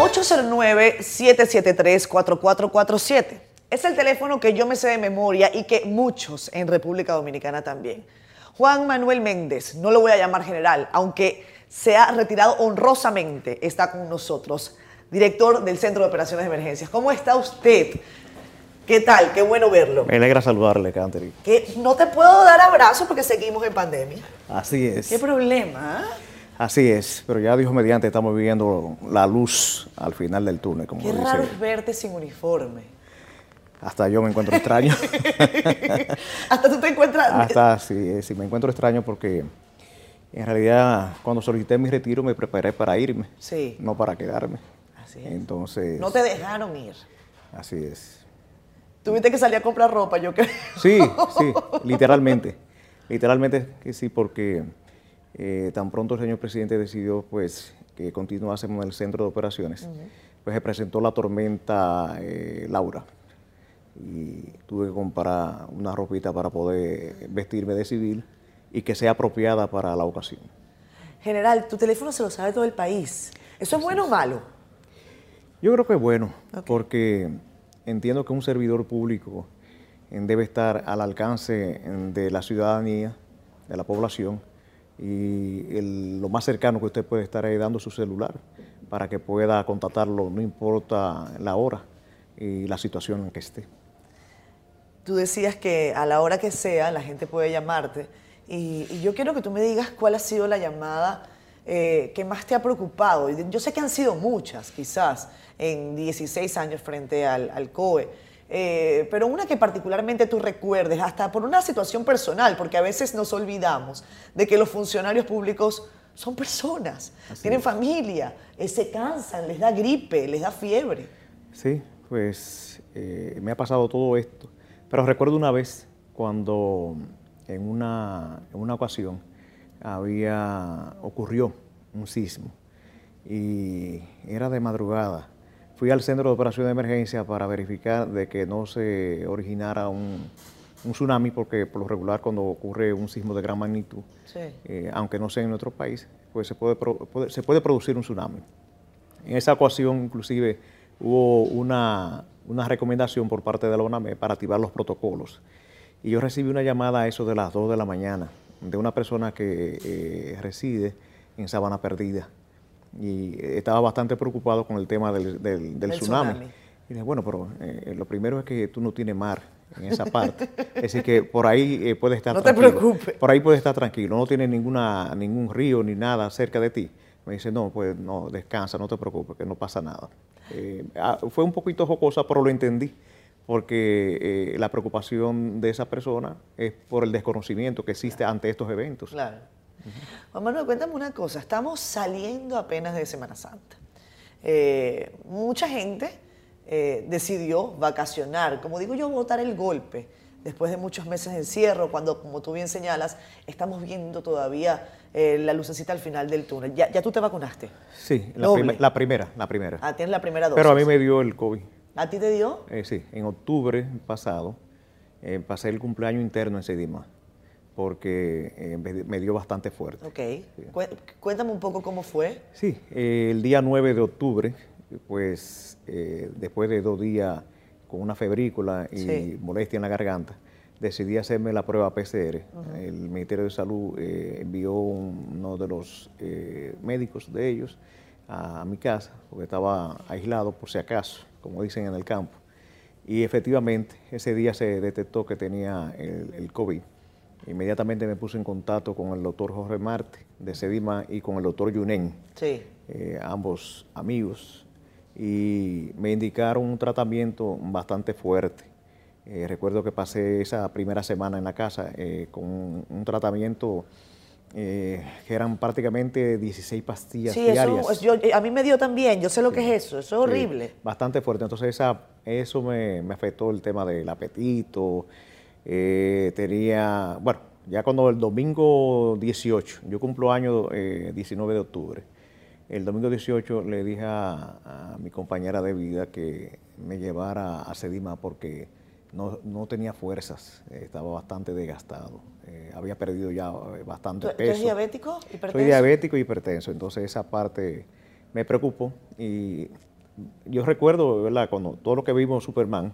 809-773-4447. Es el teléfono que yo me sé de memoria y que muchos en República Dominicana también. Juan Manuel Méndez, no lo voy a llamar general, aunque se ha retirado honrosamente, está con nosotros, director del Centro de Operaciones de Emergencias. ¿Cómo está usted? ¿Qué tal? Qué bueno verlo. Me alegra saludarle, Catherine. Que no te puedo dar abrazo porque seguimos en pandemia. Así es. ¿Qué problema? ah? Así es, pero ya Dios mediante estamos viviendo la luz al final del túnel, como Qué raro es verte sin uniforme. Hasta yo me encuentro extraño. Hasta tú te encuentras... Hasta sí, sí, me encuentro extraño porque en realidad cuando solicité mi retiro me preparé para irme, Sí. no para quedarme. Así es. Entonces, No te dejaron ir. así es. Tuviste que salir a comprar ropa, yo creo. Sí, sí, literalmente. Literalmente que sí, porque eh, tan pronto el señor presidente decidió pues que continuásemos en el centro de operaciones, pues se presentó la tormenta eh, Laura y tuve que comprar una ropita para poder vestirme de civil y que sea apropiada para la ocasión. General, tu teléfono se lo sabe todo el país. ¿Eso es bueno o malo? Yo creo que es bueno, porque entiendo que un servidor público eh, debe estar al alcance de la ciudadanía, de la población, y lo más cercano que usted puede estar ahí dando su celular para que pueda contactarlo, no importa la hora y la situación en que esté. Tú decías que a la hora que sea la gente puede llamarte y, yo quiero que tú me digas cuál ha sido la llamada eh, que más te ha preocupado. Yo sé que han sido muchas, quizás, en 16 años frente al COE, eh, pero una que particularmente tú recuerdes, hasta por una situación personal, porque a veces nos olvidamos de que los funcionarios públicos son personas, tienen familia, eh, se cansan, les da gripe, les da fiebre. Sí, pues eh, me ha pasado todo esto. Pero recuerdo una vez cuando en una, en una ocasión había, ocurrió un sismo y era de madrugada. Fui al centro de operación de emergencia para verificar de que no se originara un, un tsunami, porque por lo regular cuando ocurre un sismo de gran magnitud, Sí. eh, aunque no sea en nuestro país, pues se puede, pro- puede- se puede producir un tsunami. En esa ocasión, inclusive, hubo una, una recomendación por parte de la ONAME para activar los protocolos. Y yo recibí una llamada a eso de las 2 de la mañana de una persona que eh, reside en Sabana Perdida. Y estaba bastante preocupado con el tema del, del- del Del tsunami. tsunami. Y dije, bueno, pero eh, lo primero es que tú no tienes mar en esa parte. decir, que por ahí eh, puedes estar No te tranquilo. preocupes. Por ahí puedes estar tranquilo, no tienes ninguna, ningún río ni nada cerca de ti. Me dice, no, pues no, descansa, no te preocupes, que no pasa nada. Eh, ah, fue un poquito jocosa, pero lo entendí, porque eh, la preocupación de esa persona es por el desconocimiento que existe ante estos eventos. Claro. Juan Manuel, cuéntame una cosa. Estamos saliendo apenas de Semana Santa. Eh, mucha gente eh, decidió vacacionar, como digo yo, botar el golpe después de muchos meses de encierro, cuando, como tú bien señalas, estamos viendo todavía eh, la lucecita al final del túnel. ¿Ya, ya tú te vacunaste? Sí, la, la primera, la primera. Ah, tienes la primera dosis. Pero a mí me dio el COVID. ¿A ti te dio? Sí, en octubre pasado pasé el cumpleaños interno en Sedima, porque eh, me, me dio bastante fuerte. Ok. Cué- Cuéntame un poco cómo fue. Sí, eh, el día 9 de octubre, pues eh, después de dos días con una febrícula y Sí. molestia en la garganta, decidí hacerme la prueba PCR. El Ministerio de Salud envió un- uno de los médicos de ellos a, mi casa, porque estaba aislado por si acaso, como dicen en el campo. Y efectivamente, ese día se detectó que tenía el, el COVID. Inmediatamente me puse en contacto con el doctor Jorge Marte de Sedima y con el doctor Yunen Sí. eh, ambos amigos, y me indicaron un tratamiento bastante fuerte. Eh, recuerdo que pasé esa primera semana en la casa eh, con un, un tratamiento eh, que eran prácticamente 16 pastillas Sí, eso, diarias. es- yo- a mí me dio también. Yo sé lo que es eso. Eso es Sí, horrible. bastante fuerte. Entonces esa, eso me, me afectó el tema del apetito. Eh, tenía, bueno, ya cuando el domingo 18, yo cumplo año eh, 19 de octubre, el domingo 18 le dije a, a mi compañera de vida que me llevara a Sedima porque no, no tenía fuerzas, eh, estaba bastante desgastado, eh, había perdido ya eh, ¿Tú, bastante tú peso. eres diabético? Soy ¿Hipertenso? diabético y hipertenso, entonces esa parte me preocupó y yo recuerdo, ¿verdad? Cuando todo lo que vimos Superman,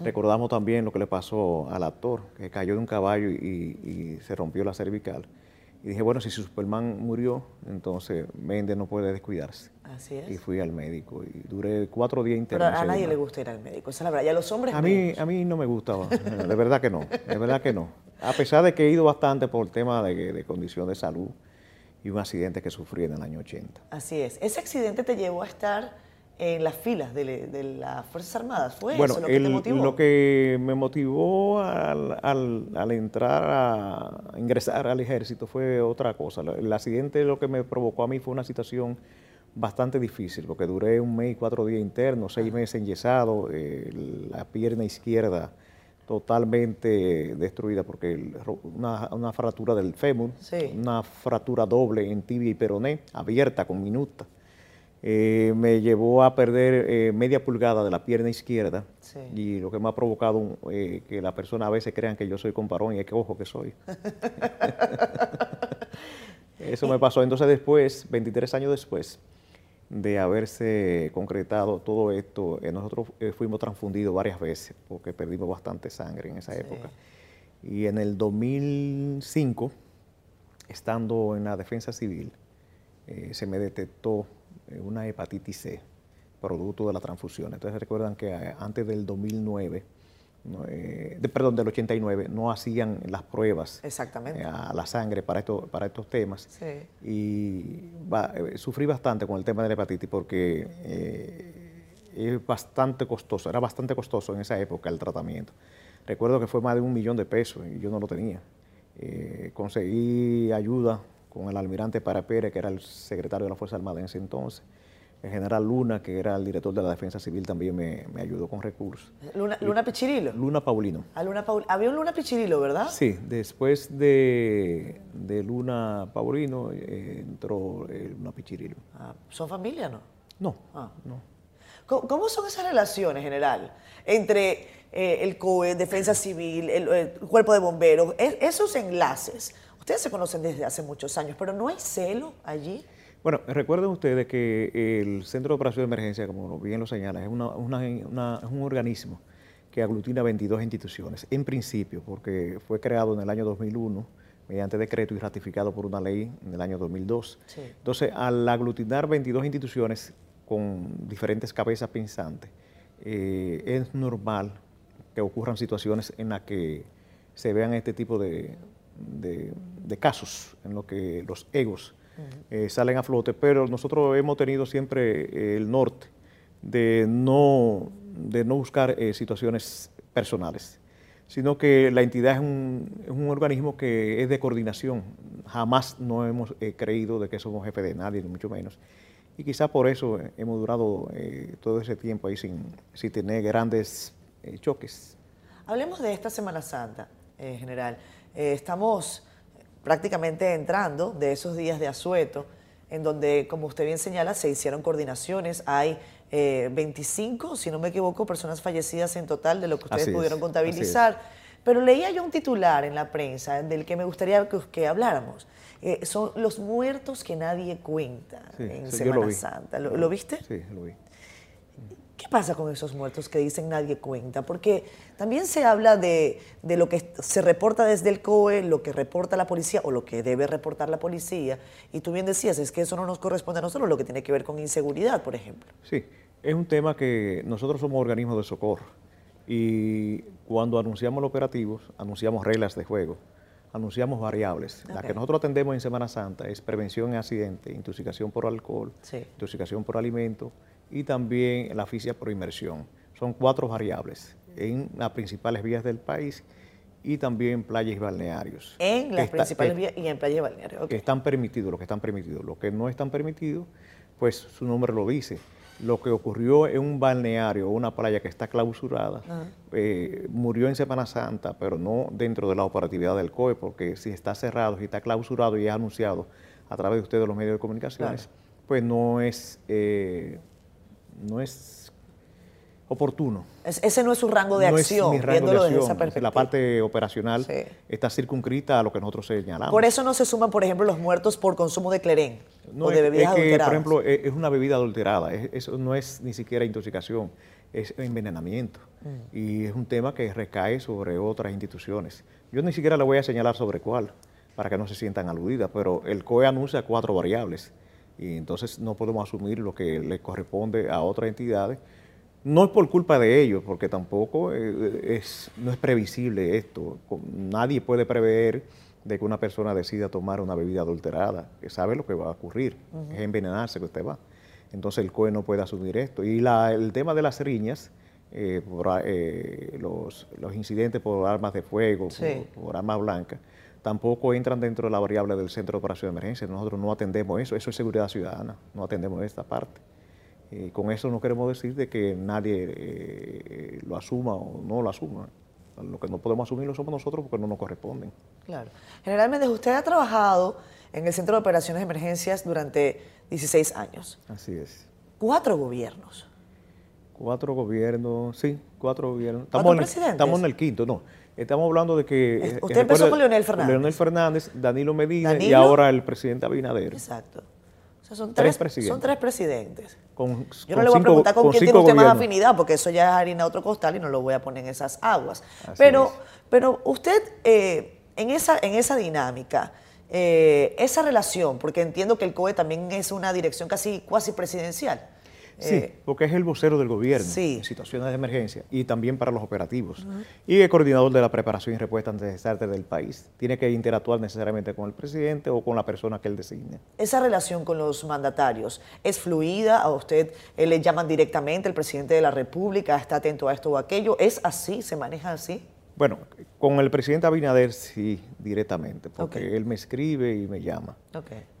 recordamos también lo que le pasó al actor, que cayó de un caballo y, y se rompió la cervical. Y dije, bueno, si Superman murió, entonces Méndez no puede descuidarse. Así es. Y fui al médico y duré cuatro días internos. Pero a nadie le gusta ir al médico, esa es la verdad. Y a los hombres A mí, a mí no me gustaba, de verdad que no, de verdad que no. A pesar de que he ido bastante por el tema de, de condición de salud y un accidente que sufrí en el año 80. Así es. ¿Ese accidente te llevó a estar en las filas de, las Fuerzas Armadas. ¿Fue bueno, eso lo que te motivó? Lo que me motivó al, al, entrar a ingresar al ejército fue otra cosa. El accidente lo que me provocó a mí fue una situación bastante difícil, porque duré un mes y cuatro días internos, seis meses enyesado, eh, la pierna izquierda totalmente destruida porque una, una fractura del fémur, una fractura doble en tibia y peroné, abierta con minuta eh, me llevó a perder eh, media pulgada de la pierna izquierda y lo que me ha provocado eh, que la persona a veces crean que yo soy comparón y es que ojo que soy. Eso me pasó entonces después, 23 años después de haberse concretado todo esto, nosotros fuimos transfundidos varias veces porque perdimos bastante sangre en esa época. Y en el 2005, estando en la defensa civil, se me detectó eh, una hepatitis C, producto de la transfusión. Entonces recuerdan que eh, antes del 2009, eh, perdón, del 89, no hacían las pruebas Exactamente. a la sangre para, esto, para estos temas. Y sufrí bastante con el tema de la hepatitis porque es bastante costoso, era bastante costoso en esa época el tratamiento. Recuerdo que fue más de un millón de pesos y yo no lo tenía. conseguí ayuda con el almirante Para Pérez, que era el secretario de la Fuerza Armada en ese entonces. El general Luna, que era el director de la Defensa Civil, también me, ayudó con recursos. ¿Luna, Luna Pichirilo? Luna Paulino. Ah, Luna Había un Luna Pichirilo, ¿verdad? Sí, después de, Luna Paulino eh, entró Luna Pichirilo. Ah, ¿Son familia, no? No, ah. no. ¿Cómo, son esas relaciones, general, entre eh, el COE, Defensa Civil, el, Cuerpo de Bomberos, esos enlaces? Ustedes se conocen desde hace muchos años, pero ¿no hay celo allí? Bueno, recuerden ustedes que el Centro de Operación de Emergencia, como bien lo señala, es, un organismo que aglutina 22 instituciones, en principio, porque fue creado en el año 2001 mediante decreto y ratificado por una ley en el año 2002. Entonces, al aglutinar 22 instituciones con diferentes cabezas pensantes, eh, es normal que ocurran situaciones en las que se vean este tipo de, de, casos en los que los egos eh, salen a flote, pero nosotros hemos tenido siempre eh, el norte de no, de no buscar eh, situaciones personales, sino que la entidad es un, es un, organismo que es de coordinación. Jamás no hemos creído de que somos jefe de nadie, ni mucho menos. Y quizá por eso hemos durado todo ese tiempo ahí sin, sin tener grandes choques. Hablemos de esta Semana Santa, en general. Eh, estamos prácticamente entrando de esos días de asueto, en donde, como usted bien señala, se hicieron coordinaciones. Hay 25, eh, si no me equivoco, personas fallecidas en total de lo que ustedes pudieron contabilizar. Pero leía yo un titular en la prensa del que me gustaría que, habláramos. Eh, son los muertos que nadie cuenta en Semana Santa. ¿Lo, viste? Sí, lo vi. ¿Qué pasa con esos muertos que dicen nadie cuenta? Porque también se habla de, lo que se reporta desde el COE, lo que reporta la policía o lo que debe reportar la policía. Y tú bien decías, es que eso no nos corresponde a nosotros, lo que tiene que ver con inseguridad, por ejemplo. Sí, es un tema que nosotros somos organismos de socorro y cuando anunciamos los operativos, anunciamos reglas de juego, anunciamos variables. La que nosotros atendemos en Semana Santa es prevención en accidente, intoxicación por alcohol, intoxicación por alimento y también la asfixia por inmersión. Son cuatro variables en las principales vías del país y también playas y balnearios. En las principales vías y en playas y balnearios. Que están permitidos, lo que están permitidos. Lo que no están permitidos, pues su nombre lo dice. Lo que ocurrió en un balneario o una playa que está clausurada, eh, murió en Semana Santa, pero no dentro de la operatividad del COE, porque si está cerrado, si está clausurado y es anunciado a través de ustedes los medios de comunicaciones, pues no es... Eh, no es oportuno. ese no es su rango de acción, viéndolo desde esa perspectiva. La parte operacional está circunscrita a lo que nosotros señalamos. Por eso no se suman, por ejemplo, los muertos por consumo de clerén o de bebidas es que, Por ejemplo, es una bebida adulterada. Eso no es ni siquiera intoxicación, es envenenamiento. Mm. Y es un tema que recae sobre otras instituciones. Yo ni siquiera le voy a señalar sobre cuál, para que no se sientan aludidas, pero el COE anuncia cuatro variables. Y entonces no podemos asumir lo que le corresponde a otras entidades no es por culpa de ellos, porque tampoco eh, es, no es previsible esto. Nadie puede prever de que una persona decida tomar una bebida adulterada, que sabe lo que va a ocurrir, es envenenarse que usted va. Entonces el COE no puede asumir esto. Y el tema de las riñas, eh, eh, los, incidentes por armas de fuego, por, por, armas blancas, tampoco entran dentro de la variable del Centro de Operación de Emergencia. Nosotros no atendemos eso, eso es seguridad ciudadana, no atendemos esta parte. Y con eso no queremos decir de que nadie eh, lo asuma o no lo asuma. Lo que no podemos asumir lo somos nosotros porque no nos corresponden. Claro. Generalmente usted ha trabajado en el Centro de Operaciones de Emergencias durante 16 años. Así es. Cuatro gobiernos. Cuatro gobiernos, sí, cuatro gobiernos. Estamos, en, presidentes? estamos en el quinto, no. Estamos hablando de que... Eh, usted empezó con Leonel Fernández. Leonel Fernández, Danilo Medina y ahora el presidente Abinader. Exacto son tres, presidentes. Son tres presidentes. Yo no le voy a preguntar con, quién tiene usted más afinidad, porque eso ya es harina de otro costal y no lo voy a poner en esas aguas. pero, pero usted, eh, en, esa, en esa dinámica, eh, esa relación, porque entiendo que el COE también es una dirección casi cuasi presidencial. Sí, eh, porque es el vocero del gobierno en situaciones de emergencia y también para los operativos. Y el coordinador de la preparación y respuesta ante desastres del país. Tiene que interactuar necesariamente con el presidente o con la persona que él designe. Esa relación con los mandatarios es fluida, a usted eh, le llaman directamente, el presidente de la República está atento a esto o aquello. ¿Es así? ¿Se maneja así? Bueno, con el presidente Abinader sí, directamente, porque él me escribe y me llama.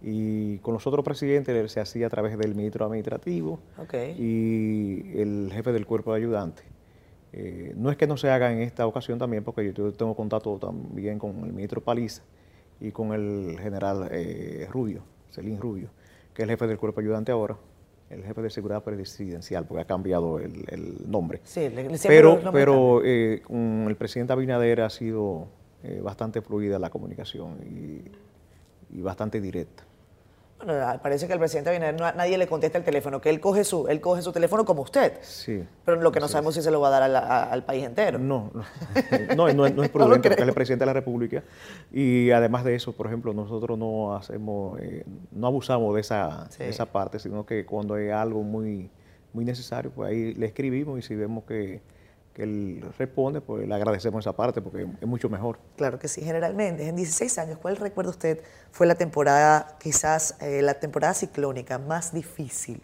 Y con los otros presidentes se hacía a través del ministro administrativo y el jefe del cuerpo de ayudantes. Eh, no es que no se haga en esta ocasión también, porque yo tengo contacto también con el ministro Paliza y con el general eh, Rubio, Celín Rubio, que es el jefe del cuerpo de ayudante ahora el jefe de seguridad presidencial, porque ha cambiado el, nombre. Sí, pero pero eh, con el presidente Abinader ha sido eh, bastante fluida la comunicación y bastante directa. Bueno, parece que el presidente Abinader nadie le contesta el teléfono, que él coge su, él coge su teléfono como usted. Sí. Pero lo que no sabemos es si se lo va a dar al país entero. No, no, no, es prudente porque es el presidente de la República. Y además de eso, por ejemplo, nosotros no hacemos, eh, no abusamos de esa, esa parte, sino que cuando hay algo muy, muy necesario, pues ahí le escribimos y si vemos que que él responde, pues le agradecemos esa parte porque es mucho mejor. Claro que sí, generalmente, en 16 años, ¿cuál recuerda usted fue la temporada, quizás eh, la temporada ciclónica más difícil?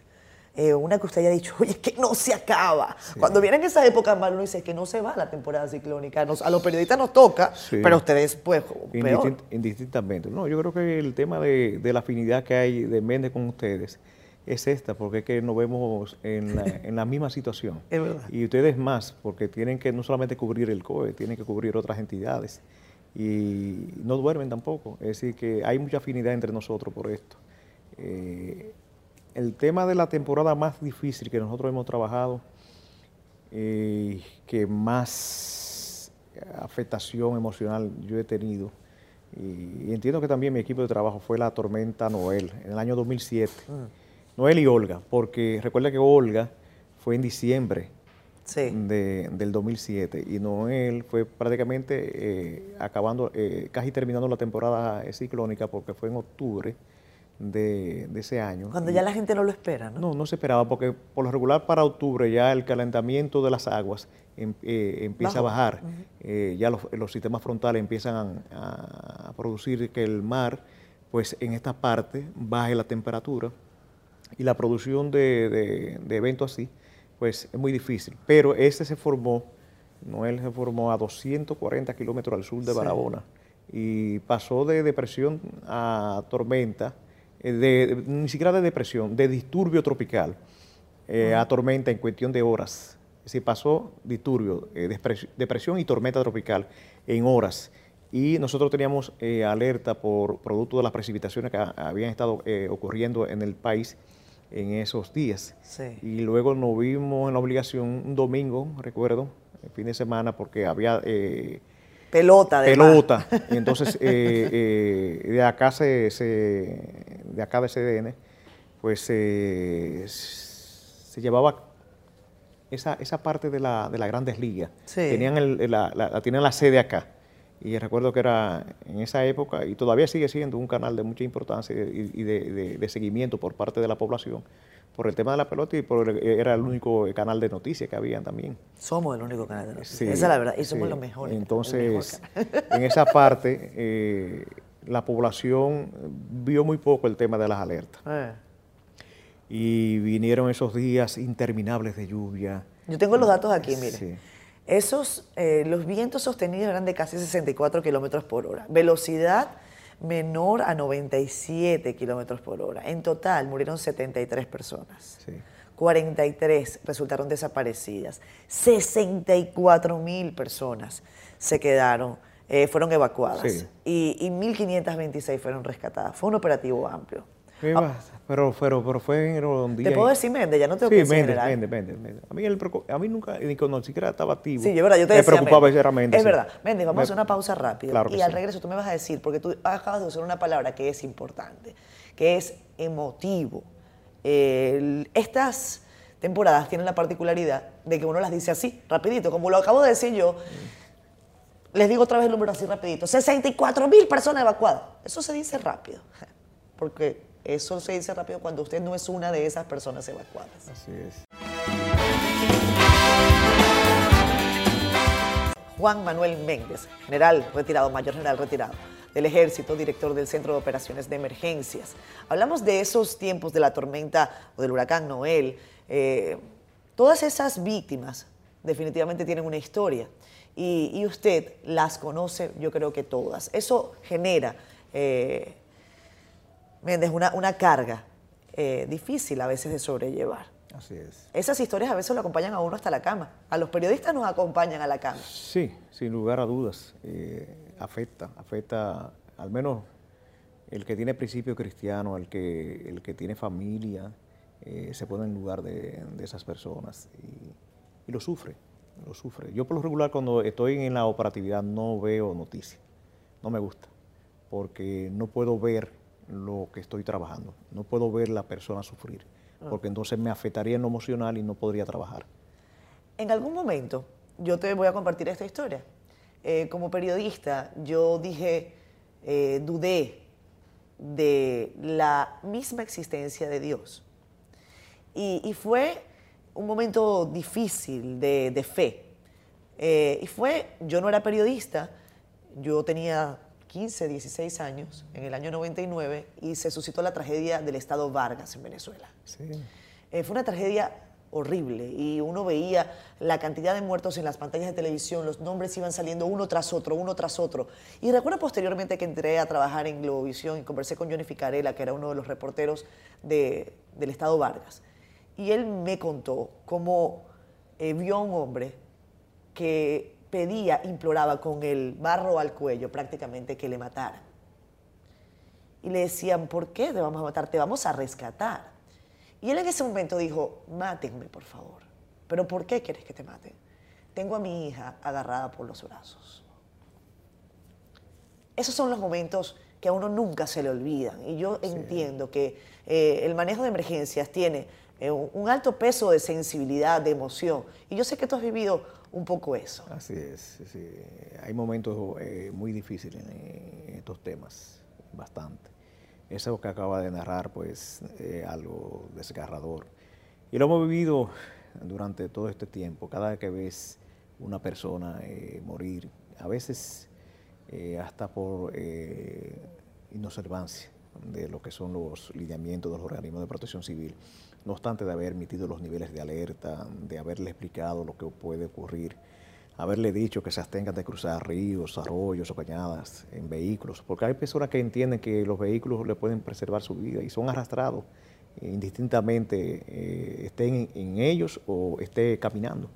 Eh, una que usted haya dicho, oye, que no se acaba. Cuando vienen esas épocas, uno dice que no se va la temporada ciclónica. a los periodistas nos toca, pero ustedes, pues, peor. Indistintamente. No, yo creo que el tema de, de la afinidad que hay de Méndez con ustedes, es esta, porque es que nos vemos en la, en la misma situación. Es verdad. Y ustedes más, porque tienen que no solamente cubrir el COE, tienen que cubrir otras entidades. Y no duermen tampoco. Es decir, que hay mucha afinidad entre nosotros por esto. Eh, el tema de la temporada más difícil que nosotros hemos trabajado, eh, que más afectación emocional yo he tenido, y, entiendo que también mi equipo de trabajo fue la tormenta Noel en el año 2007. Noel y Olga, porque recuerda que Olga fue en diciembre del 2007 y Noel fue prácticamente eh, acabando, eh, casi terminando la temporada ciclónica porque fue en octubre de, ese año. Cuando ya la gente no lo espera, ¿no? No, no se esperaba porque por lo regular para octubre ya el calentamiento de las aguas em, eh, empieza a bajar, ya los, sistemas frontales empiezan a, a producir que el mar, pues en esta parte baje la temperatura y la producción de, eventos así, pues es muy difícil. Pero este se formó, Noel se formó a 240 kilómetros al sur de Barahona y pasó de depresión a tormenta, eh, de, ni siquiera de depresión, de disturbio tropical eh, a tormenta en cuestión de horas. Decir, pasó disturbio, eh, depresión y tormenta tropical en horas. Y nosotros teníamos alerta por producto de las precipitaciones que habían estado ocurriendo en el país en esos días. Sí. Y luego nos vimos en la obligación un domingo, recuerdo, el fin de semana, porque había eh, Pelota, además. pelota. Y entonces eh, eh, de acá se, se- de acá de CDN, pues eh, se llevaba esa, esa parte de la, de las grandes ligas. Sí. Tenían el- la, la- la- tenían la sede acá. Y recuerdo que era en esa época, y todavía sigue siendo un canal de mucha importancia y, y de, de- de seguimiento por parte de la población, por el tema de la pelota y por el- era el único canal de noticias que había también. Somos el único canal de noticias. Sí, Esa es la verdad. Y somos sí. los mejores. mejor Entonces, en esa parte, eh, la población vio muy poco el tema de las alertas. Eh. Y vinieron esos días interminables de lluvia. Yo tengo los datos aquí, mire. Sí. Esos, eh, los vientos sostenidos eran de casi 64 kilómetros por hora. Velocidad menor a 97 kilómetros por hora. En total murieron 73 personas. Sí. 43 resultaron desaparecidas. 64 mil personas se quedaron, eh, fueron evacuadas. Sí. Y, y 1.526 fueron rescatadas. Fue un operativo amplio. Iba- pero, pero, pero fue en. Ah. ¿Te puedo decir Méndez? Ya no tengo Sí, que decir Méndez, general. Méndez, Méndez, Méndez. A mí, preocu- a mí nunca, ni cuando siquiera estaba activo. Sí, yo, verdad, yo te me decía, preocupaba Méndez. era Méndez. Es sí. verdad. Méndez, vamos Me- a hacer una pausa rápido. Claro y al sí. regreso tú me vas a decir, porque tú acabas de usar una palabra que es importante, que es emotivo. Estas temporadas tienen la particularidad de que uno las dice así, rapidito, como lo acabo de decir yo. Les digo otra vez el número así rapidito. 64 mil personas evacuadas. Eso se dice rápido. Porque eso se dice rápido cuando usted no es una de esas personas evacuadas. Así es. Juan Manuel Méndez, general retirado, mayor general retirado del ejército, director del Centro de Operaciones de Emergencias. Hablamos de esos tiempos de la tormenta o del huracán Noel. Eh, todas esas víctimas definitivamente tienen una historia y, y usted las conoce, yo creo que todas. Eso genera, eh, Méndez, una, una carga eh, difícil a veces de sobrellevar. Así es. Esas historias a veces lo acompañan a uno hasta la cama. A los periodistas nos acompañan a la cama. Sí, sin lugar a dudas. eh, afecta, afecta al menos el que tiene principio cristiano, el que, el que tiene familia, eh, se pone en lugar de, de esas personas y, y lo sufre, lo sufre. Yo por lo regular cuando estoy en la operatividad no veo noticias, no me gusta, porque no puedo ver lo que estoy trabajando, no puedo ver la persona sufrir, porque entonces me afectaría en lo emocional y no podría trabajar. En algún momento, yo te voy a compartir esta historia. Eh, como periodista, yo dije, eh, dudé de la misma existencia de Dios. Y, y fue un momento difícil de, de fe. Eh, y fue, yo no era periodista, yo tenía 15, 16 años en el año 99 y se suscitó la tragedia del Estado Vargas en Venezuela. Sí. Eh, fue una tragedia horrible y uno veía la cantidad de muertos en las pantallas de televisión, los nombres iban saliendo uno tras otro, uno tras otro. Y recuerdo posteriormente que entré a trabajar en Globovisión y conversé con Johnny Ficarella, que era uno de los reporteros de- del Estado Vargas. Y él me contó cómo eh, vio a un hombre que pedía, imploraba con el barro al cuello prácticamente que le mataran. Y le decían, ¿por qué te vamos a matar? Te vamos a rescatar. Y él en ese momento dijo, mátenme, por favor. ¿Pero por qué quieres que te maten? Tengo a mi hija agarrada por los brazos. Esos son los momentos que a uno nunca se le olvidan. Y yo entiendo que eh, el manejo de emergencias tiene eh, un un alto peso de sensibilidad, de emoción. Y yo sé que tú has vivido un poco eso. Así es, sí. hay momentos eh, muy difíciles en, estos temas, bastante. Eso que acaba de narrar, pues, eh, algo desgarrador. Y lo hemos vivido durante todo este tiempo, cada vez que ves una persona eh, morir, a veces hasta por inobservancia de lo que son los lineamientos de los organismos de protección civil, no obstante de haber emitido los niveles de alerta, de haberle explicado lo que puede ocurrir, haberle dicho que se abstengan de cruzar ríos, arroyos o cañadas en vehículos, porque hay personas que entienden que los vehículos le pueden preservar su vida y son arrastrados eh, indistintamente eh, estén en, en ellos o esté caminando.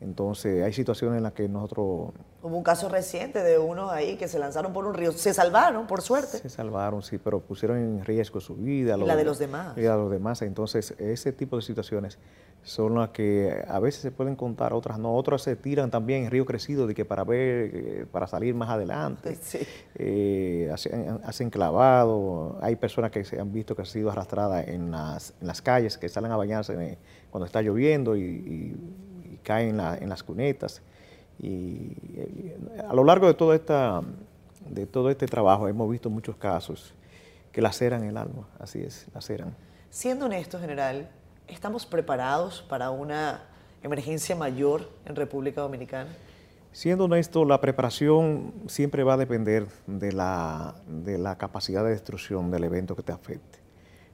Entonces, hay situaciones en las que nosotros... Hubo un caso reciente de unos ahí que se lanzaron por un río. Se salvaron, por suerte. Se salvaron, sí, pero pusieron en riesgo su vida. Y la de los demás. Y la de los demás. Entonces, ese tipo de situaciones son las que a veces se pueden contar, otras no. Otras se tiran también en río crecido de que para ver, eh, para salir más adelante. Sí. Eh, hacen, clavado. Hay personas que se han visto que han sido arrastradas en las, en las calles, que salen a bañarse eh, cuando está lloviendo y caen en, las cunetas. Y, a lo largo de, todo esta, de todo este trabajo hemos visto muchos casos que laceran el alma, así es, laceran. Siendo honesto, general, ¿estamos preparados para una emergencia mayor en República Dominicana? Siendo honesto, la preparación siempre va a depender de la, de la capacidad de destrucción del evento que te afecte.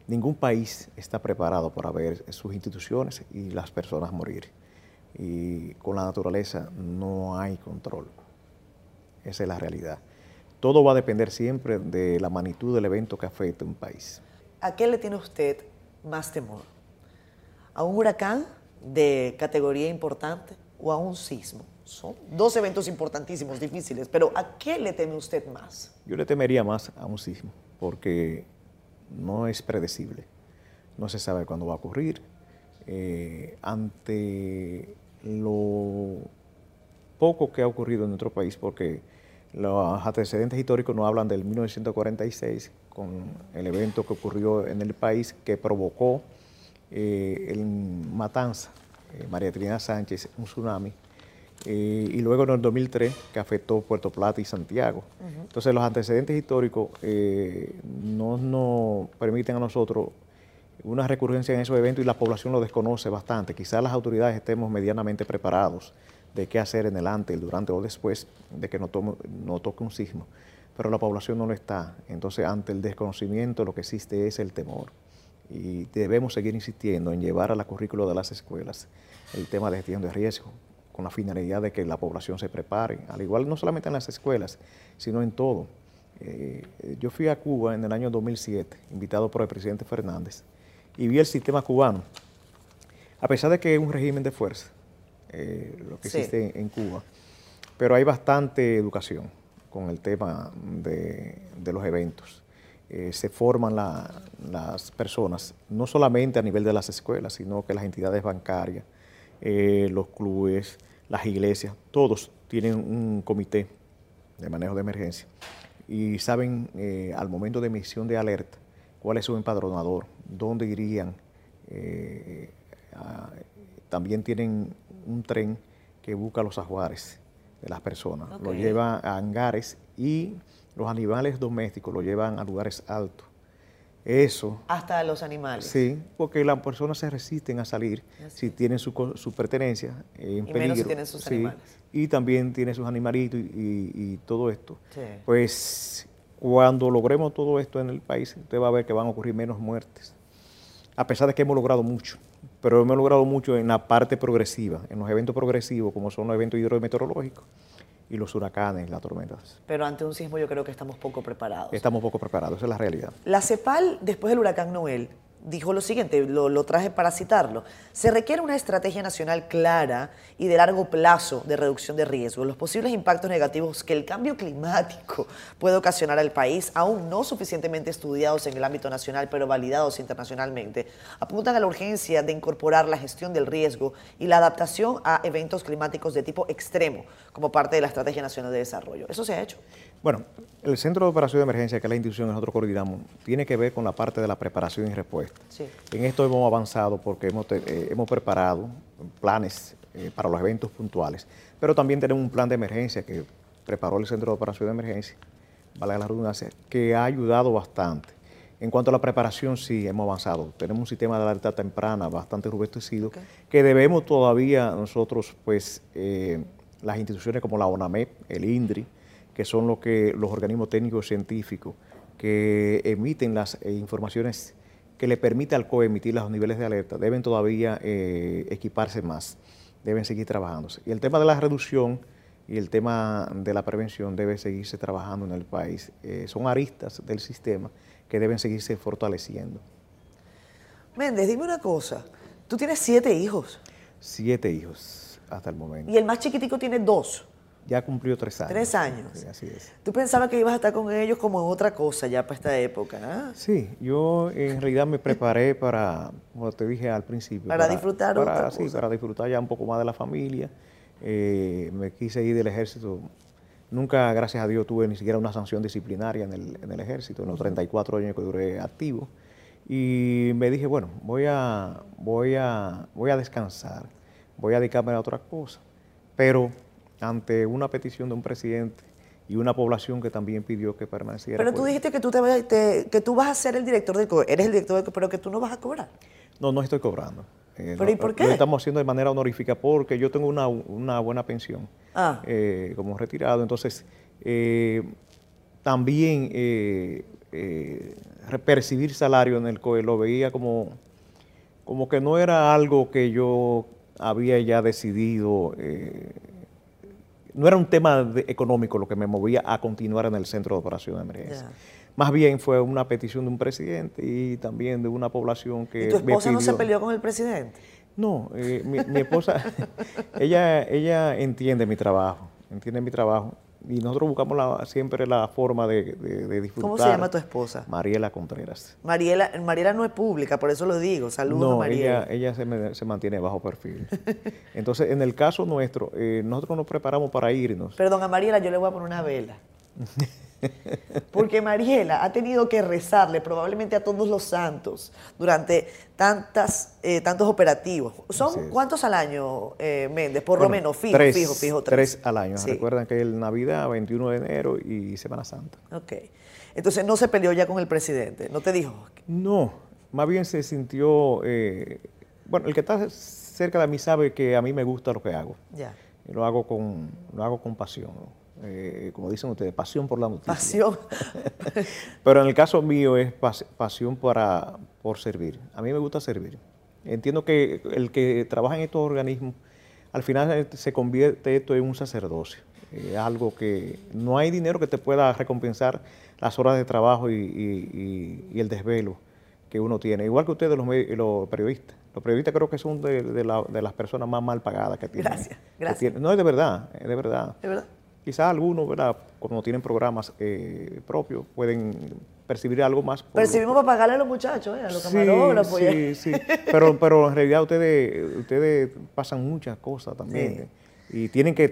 Ningún país está preparado para ver sus instituciones y las personas morir y con la naturaleza no hay control. Esa es la realidad. Todo va a depender siempre de la magnitud del evento que afecte un país. ¿A qué le tiene usted más temor? ¿A un huracán de categoría importante o a un sismo? Son dos eventos importantísimos, difíciles, pero ¿a qué le teme usted más? Yo le temería más a un sismo, porque no es predecible, no se sabe cuándo va a ocurrir. Eh, ante lo poco que ha ocurrido en nuestro país, porque los antecedentes históricos no hablan del 1946, con el evento que ocurrió en el país que provocó eh, el matanza, eh, María Trinidad Sánchez, un tsunami, eh, y luego en el 2003 que afectó Puerto Plata y Santiago. Entonces los antecedentes históricos no nos permiten a nosotros una recurrencia en esos eventos y la población lo desconoce bastante. Quizás las autoridades estemos medianamente preparados de qué hacer en el antes, el durante o después de que no, toque un sismo, pero la población no lo está. Entonces, ante el desconocimiento, lo que existe es el temor. Y debemos seguir insistiendo en llevar a la currícula de las escuelas el tema de gestión de riesgo, con la finalidad de que la población se prepare, al igual no solamente en las escuelas, sino en todo. Eh, yo fui a Cuba en el año 2007, invitado por el presidente Fernández, y vi el sistema cubano. A pesar de que es un régimen de fuerza, eh, lo que existe en, Cuba, pero hay bastante educación con el tema de, los eventos. Eh, se forman las personas, no solamente a nivel de las escuelas, sino que las entidades bancarias, eh, los clubes, las iglesias, todos tienen un comité de manejo de emergencia y saben al momento de emisión de alerta cuál es su empadronador, dónde irían. Eh, también tienen un tren que busca los ajuares de las personas, lo lleva a hangares y los animales domésticos lo llevan a lugares altos. Eso. Hasta los animales. Sí, porque las personas se resisten a salir si tienen su, pertenencia en y Menos si tienen sus animales. Y también tienen sus animalitos y, todo esto. Pues cuando logremos todo esto en el país, usted va a ver que van a ocurrir menos muertes. A pesar de que hemos logrado mucho, pero hemos logrado mucho en la parte progresiva, en los eventos progresivos, como son los eventos hidrometeorológicos y los huracanes, las tormentas. Pero ante un sismo yo creo que estamos poco preparados. Estamos poco preparados, esa es la realidad. La CEPAL, después del huracán Noel, dijo lo siguiente, lo, traje para citarlo. Se requiere una estrategia nacional clara y de largo plazo de reducción de riesgos. Los posibles impactos negativos que el cambio climático puede ocasionar al país, aún no suficientemente estudiados en el ámbito nacional, pero validados internacionalmente, apuntan a la urgencia de incorporar la gestión del riesgo y la adaptación a eventos climáticos de tipo extremo como parte de la Estrategia Nacional de Desarrollo. ¿Eso se ha hecho? Bueno, el Centro de Operación de Emergencia, que es la institución que nosotros coordinamos, tiene que ver con la parte de la preparación y respuesta. En esto hemos avanzado porque hemos, eh, hemos preparado planes eh, para los eventos puntuales, pero también tenemos un plan de emergencia que preparó el Centro de Operación de Emergencia, vale la redundancia, que ha ayudado bastante. En cuanto a la preparación, sí, hemos avanzado. Tenemos un sistema de alerta temprana bastante robustecido que debemos todavía nosotros, pues, eh, las instituciones como la ONAMEP, el INDRI, que son lo que, los organismos técnicos científicos que emiten las eh, informaciones que le permite al COE emitir los niveles de alerta, deben todavía eh, equiparse más, deben seguir trabajándose. Y el tema de la reducción y el tema de la prevención debe seguirse trabajando en el país. Eh, son aristas del sistema que deben seguirse fortaleciendo. Méndez, dime una cosa, tú tienes siete hijos. Siete hijos. hasta el momento. Y el más chiquitico tiene dos. Ya cumplió tres años. Tres años. Sí, así es. Tú pensabas que ibas a estar con ellos como en otra cosa ya para esta época, ¿ah? Sí, yo en realidad me preparé para, como te dije al principio. Para disfrutar para, otra Sí, cosa. para disfrutar ya un poco más de la familia. Eh, me quise ir del ejército. Nunca, gracias a Dios, tuve ni siquiera una sanción disciplinaria en el, en el ejército, en los 34 años que duré activo. Y me dije, bueno, voy a, voy a, voy a descansar, voy a dedicarme a otra cosa. Pero ante una petición de un presidente y una población que también pidió que permaneciera. Pero tú dijiste que tú, te, vas- te- que tú vas a ser el director del COE. Eres el director del COE, pero que tú no vas a cobrar. No, no estoy cobrando. Eh, ¿Pero lo- y por Lo qué? estamos haciendo de manera honorífica porque yo tengo una, una buena pensión Ah. eh, como retirado. Entonces, eh, también eh, percibir salario en el COE lo veía como, como que no era algo que yo había ya decidido. No era un tema de- económico lo que me movía a continuar en el centro de operación de emergencia. Más bien fue una petición de un presidente y también de una población que ¿Y tu esposa no se peleó con el presidente? no, eh, mi, mi esposa, ella, ella entiende mi trabajo, entiende mi trabajo. Y nosotros buscamos la- siempre la forma de, de- de disfrutar. ¿Cómo se llama tu esposa? Mariela Contreras. Mariela, Mariela no es pública, por eso lo digo. Saludos No, Mariela. ella, ella se, me- se mantiene bajo perfil. Entonces, en el caso nuestro, eh, nosotros nos preparamos para irnos. Perdón, a Mariela yo le voy a poner una vela. Porque Mariela ha tenido que rezarle probablemente a todos los santos durante tantas, eh, tantos operativos. ¿Son cuántos al año, eh, Méndez? Por lo menos, fijo, tres, fijo, fijo, tres. Tres al año. Sí. Recuerdan que el Navidad, 21 de enero y Semana Santa. Ok. Entonces no se peleó ya con el presidente, no te dijo. No, más bien se sintió, eh, bueno, el que está cerca de mí sabe que a mí me gusta lo que hago. Ya. Y lo hago con, lo hago con pasión, ¿no? Eh, como dicen ustedes, pasión por la noticia. Pasión. Pero en el caso mío es pas- pasión para, por servir. A mí me gusta servir. Entiendo que el que trabaja en estos organismos, al final se convierte esto en un sacerdocio. Es algo que no hay dinero que te pueda recompensar las horas de trabajo y, y- y- y el desvelo que uno tiene. Igual que ustedes, los, los periodistas. Los periodistas creo que son de, de la- de las personas más mal pagadas que tienen. Gracias, que gracias. tienen. No, es de verdad, es de verdad. ¿De verdad? Quizás algunos, ¿verdad? Como tienen programas eh, propios, pueden percibir algo más. Percibimos para pagarle a los muchachos, ¿eh? a los Sí, camarógrafos. a- sí, sí. Pero, pero en realidad ustedes, ustedes pasan muchas cosas también. Sí. ¿eh? Y tienen que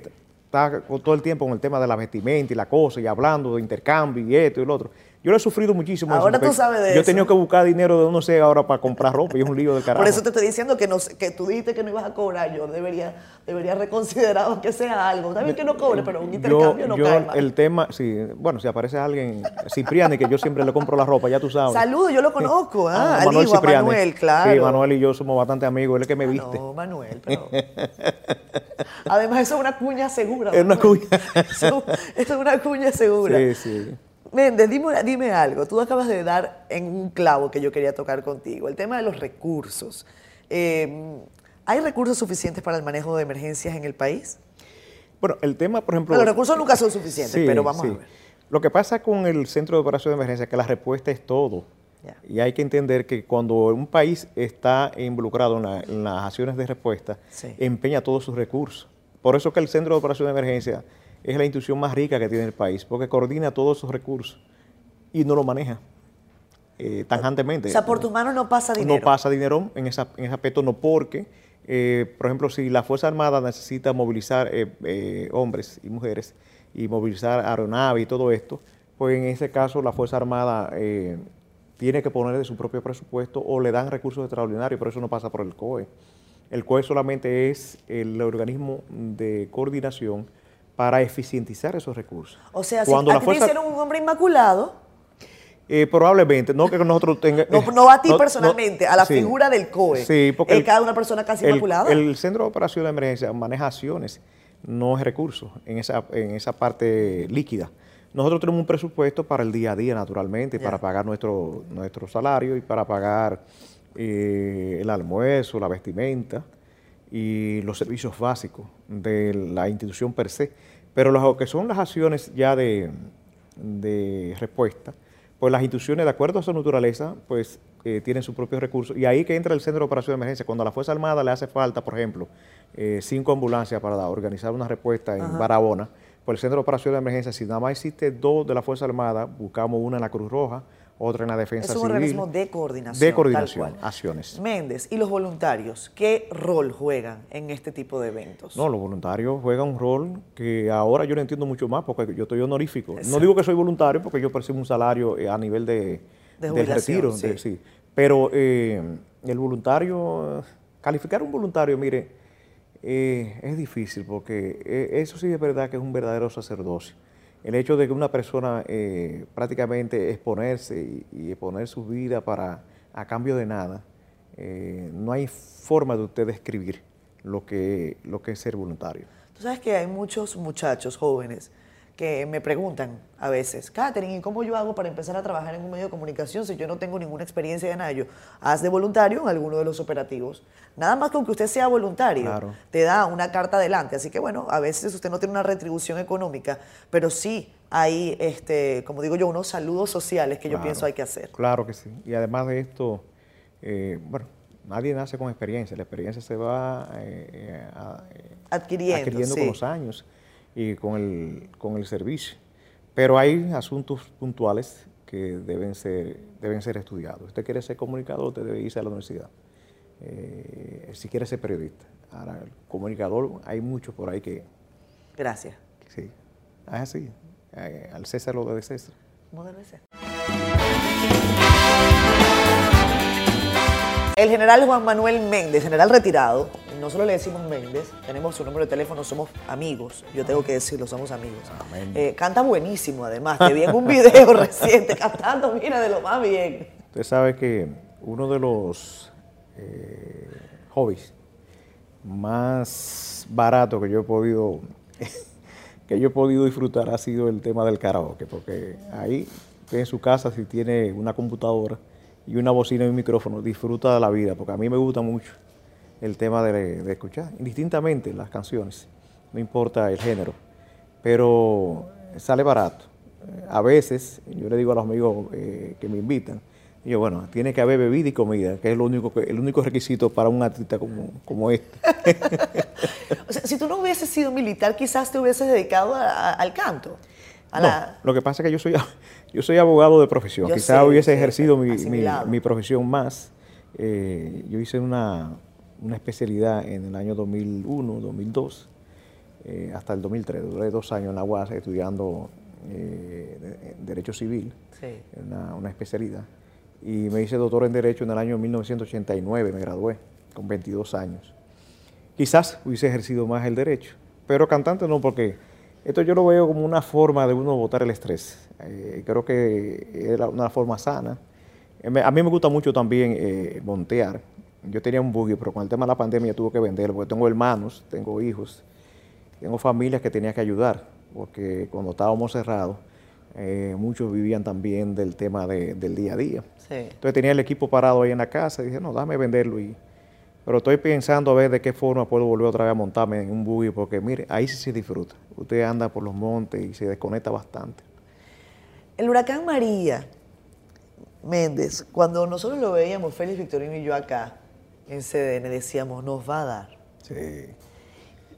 estar con- todo el tiempo con el tema de la vestimenta y la cosa, y hablando de intercambio y esto y lo otro. Yo lo he sufrido muchísimo. eso, Ahora tú sabes de Yo he eso. tenido que buscar dinero de no sé ahora para comprar ropa y es un lío del carajo. Por eso te estoy diciendo que, no, sé- que tú dijiste que no ibas a cobrar. Yo debería, debería reconsiderar que sea algo. Está bien que no cobre, pero un Yo- intercambio no yo cae mal. el tema, sí, bueno, si aparece alguien, Cipriani, que yo siempre le compro la ropa, ya tú sabes. Saludos, yo lo conozco. Ah, al Manuel hijo, a Cipriani. Manuel, claro. Sí, Manuel y yo somos bastante amigos, él es el que me Ah, viste. No, Manuel, pero... Además, eso es una cuña segura. Es una cuña. Eso, esto es una cuña segura. Sí, sí. Méndez, dime, dime algo. Tú acabas de dar en un clavo que yo quería tocar contigo. El tema de los recursos. Eh, ¿Hay recursos suficientes para el manejo de emergencias en el país? Bueno, el tema, por ejemplo... Los recursos nunca son suficientes, Sí, pero vamos sí. a ver. Lo que pasa con el centro de operación de emergencia es que la respuesta es todo. Ya. Y hay que entender que cuando un país está involucrado en, la- en las acciones de respuesta, Sí. empeña todos sus recursos. Por eso que el centro de operación de emergencia es la institución más rica que tiene el país, porque coordina todos sus recursos y no lo maneja eh, tangentemente. O sea, por tus manos no pasa dinero. No pasa dinero en, esa- en ese aspecto, no porque, eh, por ejemplo, si la Fuerza Armada necesita movilizar eh, eh, hombres y mujeres y movilizar aeronaves y todo esto, pues en ese caso la Fuerza Armada tiene que poner de su propio presupuesto o le dan recursos extraordinarios, pero eso no pasa por el COE. El COE solamente es el organismo de coordinación para eficientizar esos recursos. O sea, Cuando si la fuerza- hicieron un hombre inmaculado, Eh, probablemente, no que nosotros tengamos... no, no a ti personalmente, a la sí. figura del COE. Sí, porque... Eh, cada una persona casi el- inmaculada. El Centro de Operación de Emergencia maneja acciones, no es recursos en esa, en esa parte líquida. Nosotros tenemos un presupuesto para el día a día, naturalmente, para pagar nuestro, nuestro salario y para pagar eh, el almuerzo, la vestimenta y los servicios básicos de la institución per se. Pero lo que son las acciones ya de, de respuesta, pues las instituciones, de acuerdo a su naturaleza, pues eh, tienen sus propios recursos. Y ahí que entra el Centro de Operación de Emergencia. Cuando a la Fuerza Armada le hace falta, por ejemplo, eh, cinco ambulancias para organizar una respuesta en Barahona, por el Centro de Operación de Emergencia, si nada más existe dos de la Fuerza Armada, buscamos una en la Cruz Roja, otra en la defensa es un civil. organismo de coordinación. De coordinación, tal cual. acciones. Méndez, ¿y los voluntarios qué rol juegan en este tipo de eventos? No, los voluntarios juegan un rol que ahora yo lo entiendo mucho más porque yo estoy honorífico. No digo que soy voluntario porque yo percibo un salario eh, a nivel de, De del retiro. sí. de- sí. Pero eh, el voluntario, calificar un voluntario, mire, eh, es difícil porque eh, eso sí es verdad que es un verdadero sacerdocio. El hecho de que una persona eh, prácticamente exponerse y, y exponer su vida para, a cambio de nada, eh, no hay forma de usted describir lo que, lo que es ser voluntario. Tú sabes que hay muchos muchachos jóvenes que me preguntan a veces, Catherine, ¿y cómo yo hago para empezar a trabajar en un medio de comunicación si yo no tengo ninguna experiencia de Nayo? Haz de voluntario en alguno de los operativos. Nada más con que usted sea voluntario, Claro. te da una carta adelante. Así que bueno, a veces usted no tiene una retribución económica, pero sí hay, este, como digo yo, unos saludos sociales que yo pienso hay que hacer. Claro que sí. Y además de esto, eh, bueno, nadie nace con experiencia. La experiencia se va eh, eh, eh, Adquiriendo, adquiriendo sí. con los años y con el, con el servicio. Pero hay asuntos puntuales que deben ser, deben ser estudiados. Usted quiere ser comunicador, usted debe irse a la universidad. Eh, si quiere ser periodista. Ahora, el comunicador, hay muchos por ahí que, Gracias. sí. Es así. Eh, al César lo de César. ¿Cómo debe ser? El general Juan Manuel Méndez, general retirado, no solo le decimos Méndez, tenemos su número de teléfono, somos amigos, yo tengo que decirlo, somos amigos. Amén. Eh, canta buenísimo además, te vi en un video reciente cantando, mira, de lo más bien. Usted sabe que uno de los eh, hobbies más baratos que yo he podido que yo he podido disfrutar ha sido el tema del karaoke, porque ahí usted en su casa si tiene una computadora y una bocina y un micrófono, disfruta de la vida, porque a mí me gusta mucho el tema de, de escuchar, indistintamente las canciones, no importa el género, pero sale barato. A veces, yo le digo a los amigos eh, que me invitan, yo, bueno, tiene que haber bebida y comida, que es lo único, que- el único requisito para un artista como, como este. O sea, si tú no hubieses sido militar, quizás te hubieses dedicado a- a- al canto. A No, la- lo que pasa es que yo soy, yo soy abogado de profesión. Yo Quizás sé, hubiese sí, ejercido mi, mi profesión más. Eh, yo hice una, una especialidad en el año 2001, 2002, eh, hasta el 2003. Duré dos años en la UAS estudiando eh, de- Derecho Civil, Sí. una, una especialidad. Y me hice doctor en Derecho en el año 1989, me gradué con 22 años. Quizás hubiese ejercido más el derecho, pero cantante no, porque esto yo lo veo como una forma de uno botar el estrés. Eh, creo que era una forma sana. A mí me gusta mucho también montear. Yo tenía un buggy, pero con el tema de la pandemia tuve que venderlo, porque tengo hermanos, tengo hijos, tengo familias que tenía que ayudar, porque cuando estábamos cerrados, eh, muchos vivían también del tema de- del día a día. Sí. Entonces tenía el equipo parado ahí en la casa y dije, no, dame venderlo. Y, pero estoy pensando a ver de qué forma puedo volver otra vez a montarme en un buggy, porque mire, ahí sí se disfruta. Usted anda por los montes y se desconecta bastante. El huracán María Méndez, cuando nosotros lo veíamos, Félix Victorino y yo acá en CDN, decíamos, nos va a dar. Sí.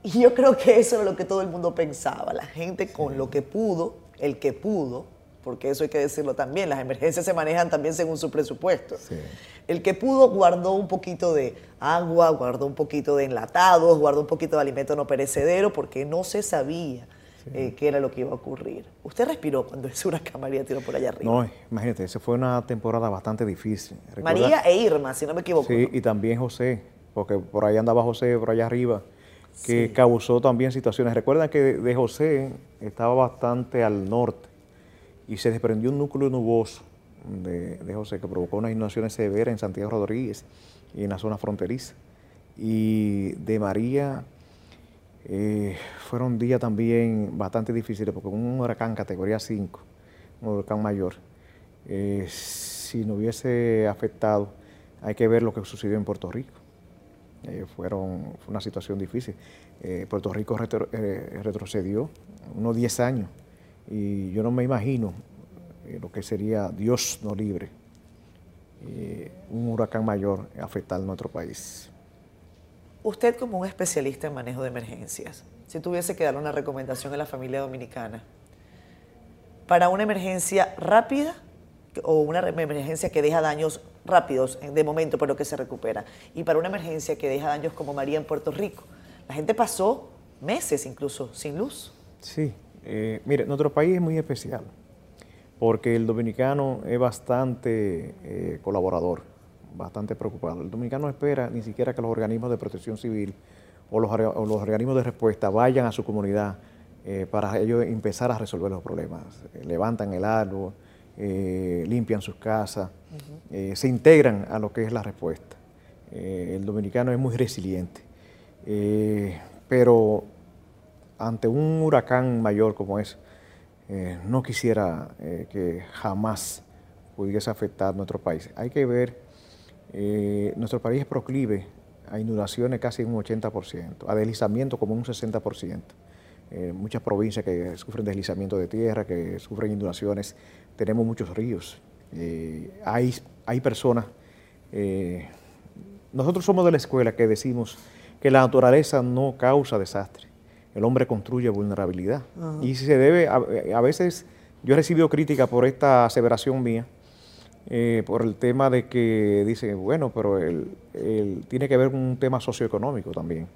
Y yo creo que eso era lo que todo el mundo pensaba, la gente con lo que pudo, el que pudo, porque eso hay que decirlo también, las emergencias se manejan también según su presupuesto. Sí. El que pudo guardó un poquito de agua, guardó un poquito de enlatados, guardó un poquito de alimento no perecedero, porque no se sabía eh, qué era lo que iba a ocurrir. Usted respiró cuando ese huracán María tiró por allá arriba. No, imagínate, esa fue una temporada bastante difícil. María e Irma, si no me equivoco. Sí, y también José, porque por ahí andaba José, por allá arriba, que causó también situaciones. Recuerdan que de José estaba bastante al norte y se desprendió un núcleo nuboso de, de José que provocó unas inundaciones severas en Santiago Rodríguez y en la zona fronteriza. Y de María eh, fueron días también bastante difíciles porque un huracán categoría 5, un huracán mayor, eh, si no hubiese afectado, hay que ver lo que sucedió en Puerto Rico. Eh, fueron, fue una situación difícil. Puerto Rico retro- retrocedió unos 10 años y yo no me imagino lo que sería Dios no libre. un huracán mayor afectar nuestro país. Usted como un especialista en manejo de emergencias, si tuviese que dar una recomendación a la familia dominicana, para una emergencia rápida o una emergencia que deja daños rápidos de momento, pero que se recupera, y para una emergencia que deja daños como María en Puerto Rico, la gente pasó meses incluso sin luz. Sí, eh, mire, nuestro país es muy especial porque el dominicano es bastante eh, colaborador, bastante preocupado. El dominicano espera ni siquiera que los organismos de protección civil o los, organismos de respuesta vayan a su comunidad eh, para ellos empezar a resolver los problemas. levantan el árbol, limpian sus casas, se integran a lo que es la respuesta. el dominicano es muy resiliente. pero ante un huracán mayor como es, eh, no quisiera eh, que jamás pudiese afectar nuestro país. Hay que ver, eh, nuestro país es proclive a inundaciones casi un 80%, a deslizamiento como un 60%. muchas provincias que sufren deslizamiento de tierra, que sufren inundaciones, tenemos muchos ríos. hay, hay personas, nosotros somos de la escuela que decimos que la naturaleza no causa desastre el hombre construye vulnerabilidad. Y si se debe, a, veces yo he recibido crítica por esta aseveración mía, eh, por el tema de que dice, bueno, pero él, tiene que ver con un tema socioeconómico también.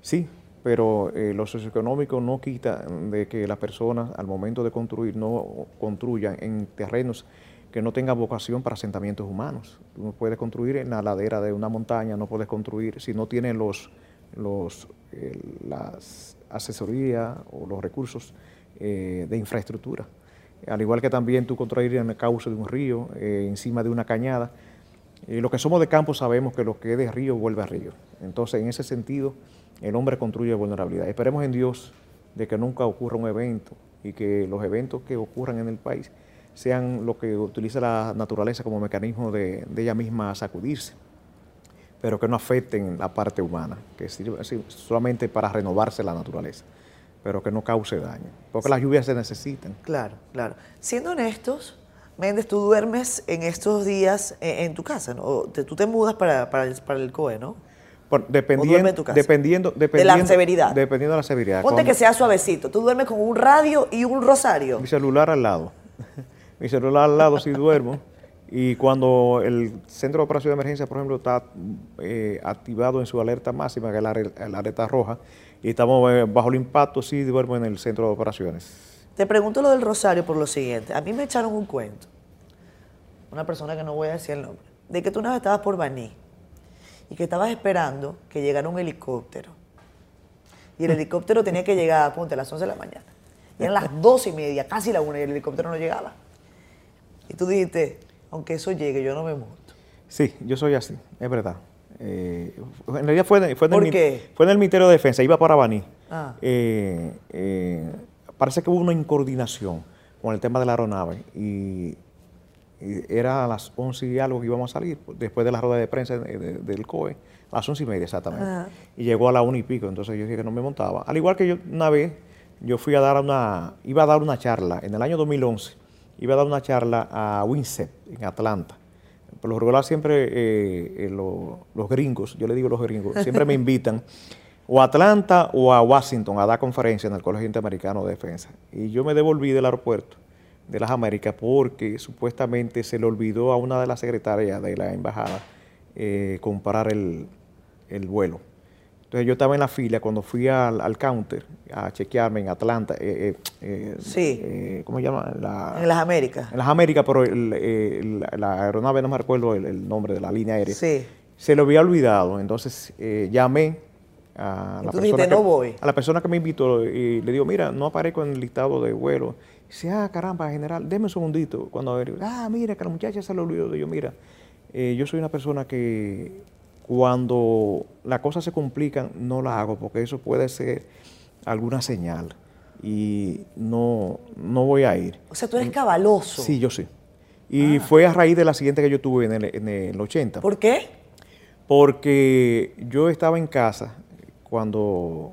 Sí, pero eh, lo socioeconómico no quita de que las personas al momento de construir no construyan en terrenos que no tengan vocación para asentamientos humanos. Tú no puedes construir en la ladera de una montaña, no puedes construir si no tienes los, los, las asesoría o los recursos eh, de infraestructura. Al igual que también tú construir en el cauce de un río, eh, encima de una cañada. Eh, los que somos de campo sabemos que lo que es de río vuelve a río. Entonces, en ese sentido, el hombre construye vulnerabilidad. Esperemos en Dios de que nunca ocurra un evento y que los eventos que ocurran en el país sean lo que utiliza la naturaleza como mecanismo de ella misma sacudirse pero que no afecten la parte humana, que sirve solamente para renovarse la naturaleza, pero que no cause daño, porque las lluvias se necesitan. Claro, claro. Siendo honestos, Méndez, tú duermes en estos días en, tu casa, ¿no? tú te mudas para, para, el, para el COE, ¿no? dependiendo, dependiendo, dependiendo, de la severidad. Dependiendo de la severidad. Ponte que sea suavecito. Tú duermes con un radio y un rosario. Mi celular al lado. Mi celular al lado si duermo. Y cuando el centro de operación de emergencia, por ejemplo, está eh, activado en su alerta máxima, que es la, alerta roja, y estamos eh, bajo el impacto, sí duermo en el centro de operaciones. Te pregunto lo del Rosario por lo siguiente. A mí me echaron un cuento, una persona que no voy a decir el nombre, de que tú una vez estabas por Baní y que estabas esperando que llegara un helicóptero. Y el helicóptero tenía que llegar, ponte, a las 11 de la mañana. Y eran las 12 y media, casi la una, y el helicóptero no llegaba. Y tú dijiste, aunque eso llegue, yo no me monto. Sí, yo soy así, es verdad. Eh, en realidad fue, fue, en ¿Por el, qué? fue en el Ministerio de Defensa, iba para Baní. Ah. Eh, eh, parece que hubo una incoordinación con el tema de la aeronave y, era a las 11 y algo que íbamos a salir, después de la rueda de prensa del COE, a las 11 y media exactamente. Ah. Y llegó a la 1 y pico, entonces yo dije que no me montaba. Al igual que yo una vez, yo fui a dar una, iba a dar una charla en el año 2011 iba a dar una charla a WINSEP en Atlanta. Por lo regular siempre eh, eh, los gringos, yo le digo los gringos, siempre me invitan o a Atlanta o a Washington a dar conferencia en el Colegio Interamericano de Defensa. Y yo me devolví del aeropuerto de las Américas porque supuestamente se le olvidó a una de las secretarias de la embajada eh, comprar el vuelo. Entonces yo estaba en la fila cuando fui al, counter a chequearme en Atlanta. Eh, eh, eh, sí. ¿Cómo se llama? en las Américas. En las Américas, pero la aeronave, no me recuerdo el, nombre de la línea aérea. Sí. Se lo había olvidado. Entonces llamé a la, persona que, voy. a la persona que me invitó y le digo, mira, no aparezco en el listado de vuelo. dice, ah, caramba, general, déme un segundito. Cuando ah, mira, que la muchacha se lo olvidó. yo, mira, yo soy una persona que cuando las cosas se complican, no la hago porque eso puede ser alguna señal y no, no voy a ir. O sea, tú eres cabaloso. Sí, yo sí. Y ah. fue a raíz de la siguiente que yo tuve en el, en el 80. ¿Por qué? Porque yo estaba en casa cuando,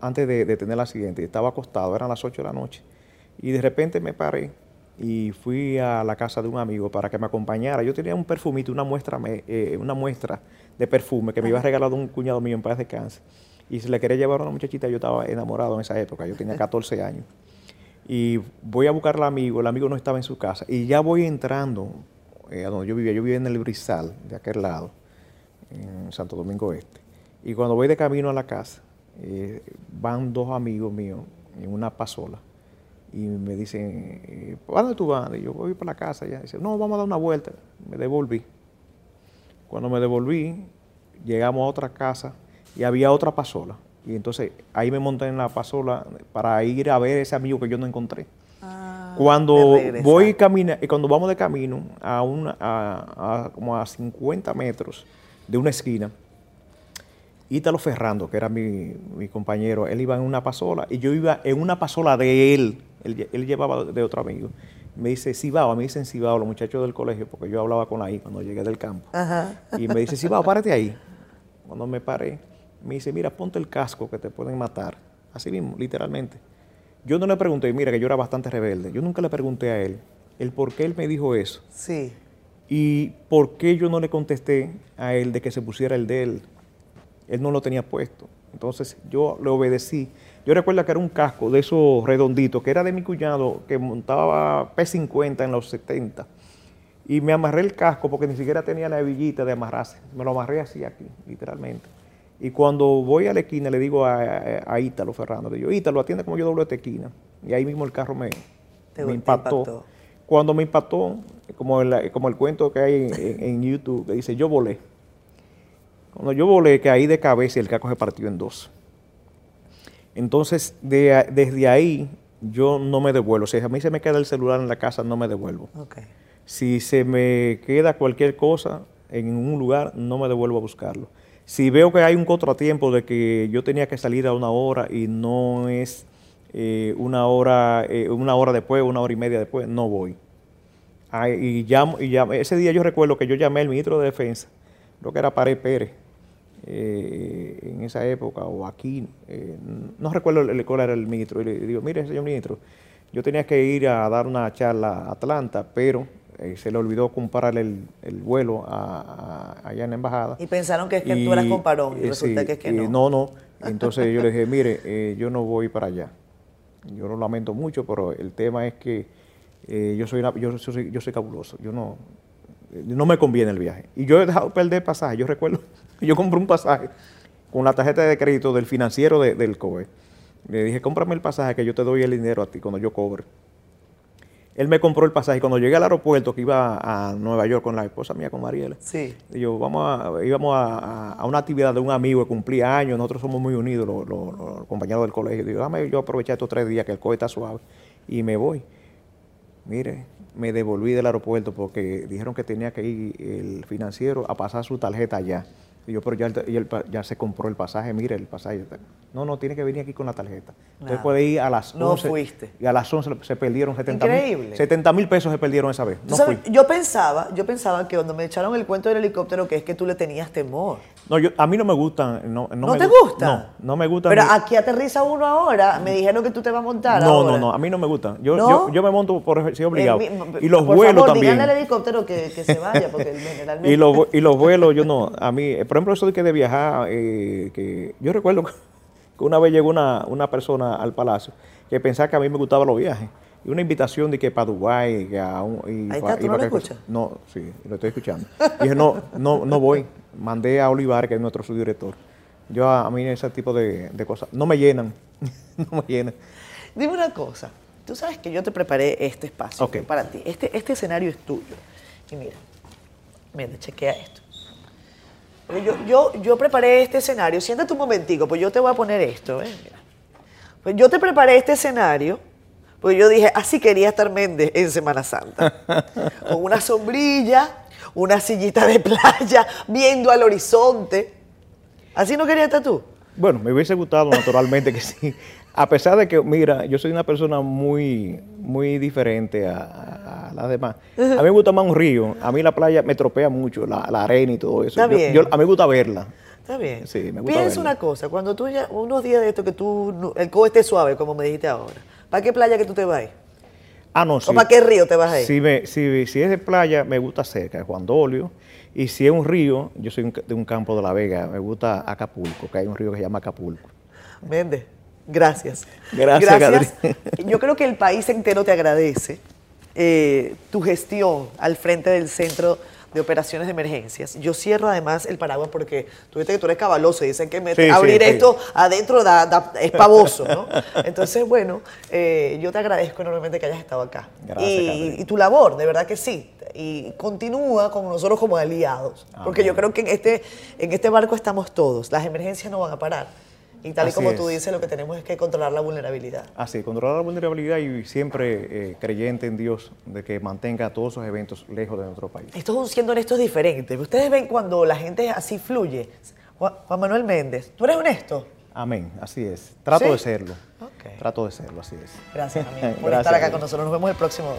antes de, de tener la siguiente, estaba acostado, eran las 8 de la noche, y de repente me paré y fui a la casa de un amigo para que me acompañara. Yo tenía un perfumito, una muestra, eh, una muestra de perfume que me iba a regalar un cuñado mío en paz de cáncer. Y se le quería llevar a una muchachita, yo estaba enamorado en esa época, yo tenía 14 años. Y voy a buscar al amigo, el amigo no estaba en su casa. Y ya voy entrando eh, a donde yo vivía, yo vivía en el Brizal, de aquel lado, en Santo Domingo Este. Y cuando voy de camino a la casa, eh, van dos amigos míos en una pasola y me dicen, eh, ¿para dónde tú vas? Y yo voy para la casa ya. dice, no, vamos a dar una vuelta. Me devolví. Cuando me devolví, llegamos a otra casa y había otra pasola. Y entonces ahí me monté en la pasola para ir a ver ese amigo que yo no encontré. Ah, cuando voy camina, y cuando vamos de camino a, una, a, como a 50 metros de una esquina, Ítalo Ferrando, que era mi, mi, compañero, él iba en una pasola y yo iba en una pasola de él. Él, llevaba de otro amigo. Me dice Cibao, me dicen Cibao los muchachos del colegio, porque yo hablaba con ahí cuando llegué del campo. Y me dice Cibao, párate ahí. Cuando me paré, me dice, mira, ponte el casco que te pueden matar. Así mismo, literalmente. Yo no le pregunté, mira, que yo era bastante rebelde. Yo nunca le pregunté a él el por qué él me dijo eso. Sí. Y por qué yo no le contesté a él de que se pusiera el de él. Él no lo tenía puesto. Entonces yo le obedecí. Yo recuerdo que era un casco de esos redonditos, que era de mi cuñado, que montaba P50 en los 70. Y me amarré el casco porque ni siquiera tenía la hebillita de amarrarse. Me lo amarré así aquí, literalmente. Y cuando voy a la esquina le digo a, Ítalo Ferrando, le digo, Ítalo, atiende como yo doblo esta esquina. Y ahí mismo el carro me, me impactó. Cuando me impactó, como el, como el cuento que hay en, en YouTube, que dice, yo volé. Cuando yo volé, caí de cabeza el caco se partió en dos. Entonces, desde ahí, yo no me devuelvo. Si a mí se me queda el celular en la casa, no me devuelvo. Si se me queda cualquier cosa en un lugar, no me devuelvo a buscarlo. Si veo que hay un contratiempo de que yo tenía que salir a una hora y no es eh, una hora, eh, una hora después, una hora y media después, no voy. y, llamo, y ese día yo recuerdo que yo llamé al ministro de Defensa, creo que era Pared Pérez, eh, en esa época, o aquí, eh, no recuerdo el, cuál era el ministro, y le digo, mire, señor ministro, yo tenía que ir a dar una charla a Atlanta, pero eh, se le olvidó comprar el, vuelo allá en la embajada. Y pensaron que es que tú eras comparón, y resulta que es que no. no, no. Entonces yo le dije, mire, yo no voy para allá. Yo lo lamento mucho, pero el tema es que yo, soy yo, soy, yo soy cabuloso. Yo no, no me conviene el viaje. Y yo he dejado perder pasaje. Yo recuerdo, yo compré un pasaje con la tarjeta de crédito del financiero del COE. Le dije, cómprame el pasaje que yo te doy el dinero a ti cuando yo cobre. Él me compró el pasaje. Cuando llegué al aeropuerto, que iba a Nueva York con la esposa mía, con Mariela, sí. yo, vamos a, íbamos a, una actividad de un amigo que cumplía años. Nosotros somos muy unidos, los, compañeros del colegio. Digo, dame yo aprovechar estos tres días que el COE está suave y me voy. Mire, me devolví del aeropuerto porque dijeron que tenía que ir el financiero a pasar su tarjeta allá. Y yo, pero ya, ya se compró el pasaje, mire el pasaje. No, no, tiene que venir aquí con la tarjeta. Entonces puede ir a las no fuiste. Y a las 11 se perdieron 70 mil. 70 mil pesos se perdieron esa vez. No Yo pensaba, yo pensaba que cuando me echaron el cuento del helicóptero, que es que tú le tenías temor. No, yo, a mí no me gustan. ¿No, no, te gusta? No, no me gusta. Pero aquí aterriza uno ahora. Me dijeron que tú te vas a montar. No, no, no. A mí no me gustan. Yo, yo, yo, me monto por si obligado. y los vuelos también. al helicóptero que, que, se vaya, porque generalmente. y, los, y los vuelos, yo no. A mí, por ejemplo, eso de que de viajar, eh, que yo recuerdo que una vez llegó una, una persona al palacio que pensaba que a mí me gustaban los viajes y una invitación de que para Dubái. Que a un, y, Ahí está, ¿tú no lo escuchas? No, sí, lo estoy escuchando. dije, no, no, no voy mandé a Olivar, que es nuestro subdirector. Yo a, mí ese tipo de, cosas no me llenan, no me llenan. Dime una cosa, tú sabes que yo te preparé este espacio para ti, este, este escenario es tuyo. Y mira, mira, chequea esto. Yo, yo, yo preparé este escenario, siéntate un momentico, pues yo te voy a poner esto. ¿eh? Pues yo te preparé este escenario, pues yo dije, así quería estar Méndez en Semana Santa, con una sombrilla, una sillita de playa, viendo al horizonte. ¿Así no querías estar tú? Bueno, me hubiese gustado naturalmente que sí. A pesar de que, mira, yo soy una persona muy, muy diferente a, las demás. A mí me gusta más un río. A mí la playa me tropea mucho, la, arena y todo eso. Está bien. a mí me gusta verla. Está bien. Sí, me gusta Piensa una cosa, cuando tú ya, unos días de esto que tú, el cobo esté suave, como me dijiste ahora, ¿para qué playa que tú te vas? Ah, no. ¿O para qué río te vas a ir? Si, me- si, si es de playa, me gusta cerca, Juan Dolio. Y si es un río, yo soy un de un campo de La Vega, me gusta Acapulco, que hay un río que se llama Acapulco. Méndez, gracias. Gracias, Yo creo que el país entero te agradece eh, tu gestión al frente del Centro de Operaciones de Emergencias. Yo cierro además el paraguas porque tú viste que tú eres cabaloso y dicen que me- Sí, sí, abrir sí. esto adentro da- da- es pavoso, ¿no? Entonces, bueno, eh, yo te agradezco enormemente que hayas estado acá. Gracias, y, Catherine. y tu labor, de verdad que sí. Y continúa con nosotros como aliados. Porque yo creo que en este, en este barco estamos todos. Las emergencias no van a parar. Y tal y Así como tú es. dices, lo que tenemos es que controlar la vulnerabilidad. Así, controlar la vulnerabilidad y siempre eh, creyente en Dios de que mantenga todos esos eventos lejos de nuestro país. Esto es siendo honestos diferente. Ustedes ven cuando la gente así fluye. Juan, Manuel Méndez, ¿tú eres honesto? Amén, así es. Trato ¿Sí? de serlo. Trato de serlo, así es. Gracias, amigo, por Gracias, estar acá amigo. con nosotros. Nos vemos el próximo